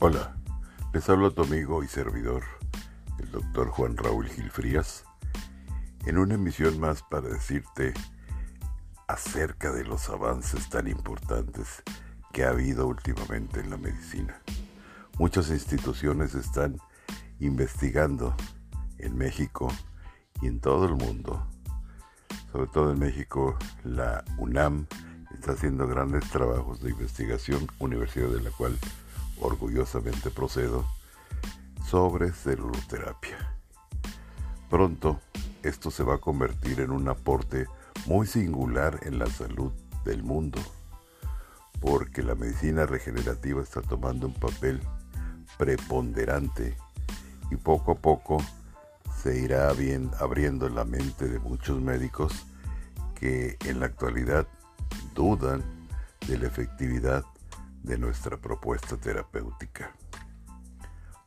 Hola, les habla tu amigo y servidor, el doctor Juan Raúl Gil Frías, en una emisión más para decirte acerca de los avances tan importantes que ha habido últimamente en la medicina. Muchas instituciones están investigando en México y en todo el mundo, sobre todo en México, la UNAM está haciendo grandes trabajos de investigación, universidad de la cual orgullosamente procedo, sobre celuloterapia. Pronto esto se va a convertir en un aporte muy singular en la salud del mundo, porque la medicina regenerativa está tomando un papel preponderante y poco a poco se irá abriendo la mente de muchos médicos que en la actualidad dudan de la efectividad de nuestra propuesta terapéutica.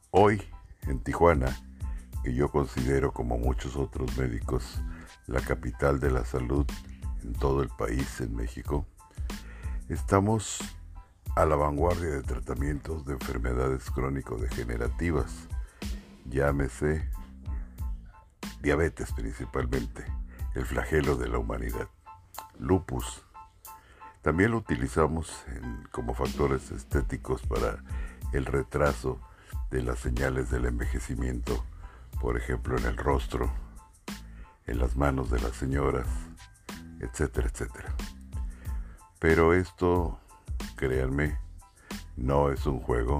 Hoy, en Tijuana, que yo considero como muchos otros médicos la capital de la salud en todo el país, en México, estamos a la vanguardia de tratamientos de enfermedades crónico-degenerativas, llámese diabetes principalmente, el flagelo de la humanidad, lupus, también lo utilizamos como factores estéticos para el retraso de las señales del envejecimiento, por ejemplo en el rostro, en las manos de las señoras, etcétera, etcétera. Pero esto, créanme, no es un juego,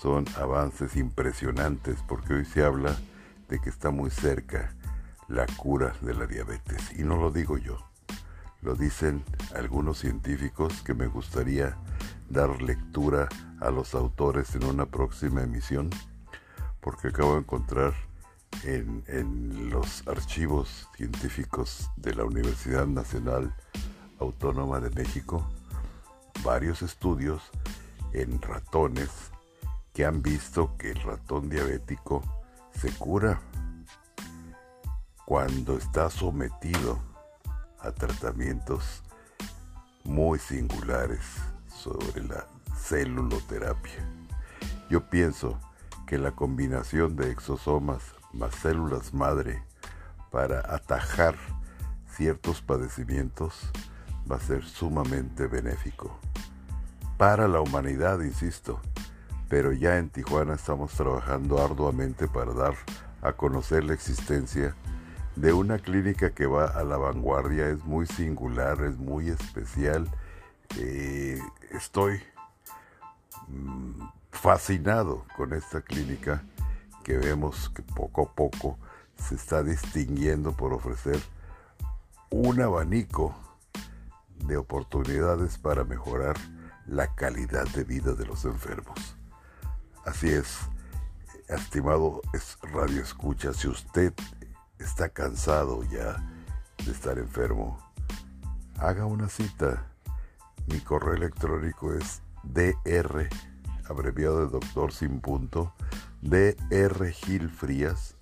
son avances impresionantes porque hoy se habla de que está muy cerca la cura de la diabetes y no lo digo yo lo dicen algunos científicos que me gustaría dar lectura a los autores en una próxima emisión, porque acabo de encontrar en, en los archivos científicos de la Universidad Nacional Autónoma de México varios estudios en ratones que han visto que el ratón diabético se cura cuando está sometido a tratamientos muy singulares sobre la celuloterapia. Yo pienso que la combinación de exosomas más células madre para atajar ciertos padecimientos va a ser sumamente benéfico. Para la humanidad, insisto, pero ya en Tijuana estamos trabajando arduamente para dar a conocer la existencia de una clínica que va a la vanguardia, es muy singular, es muy especial. Eh, estoy mm, fascinado con esta clínica que vemos que poco a poco se está distinguiendo por ofrecer un abanico de oportunidades para mejorar la calidad de vida de los enfermos. Así es, estimado Radio Escucha, si usted está cansado ya de estar enfermo, haga una cita. Mi correo electrónico es dr, abreviado de doctor sin punto, drgilfrías,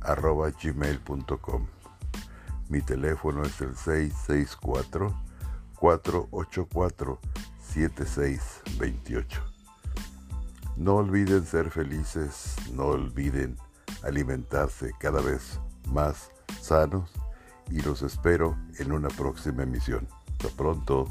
arroba gmail.com. Mi teléfono es el 664-484-7628. No olviden ser felices, no olviden alimentarse cada vez más sanos y los espero en una próxima emisión. Hasta pronto.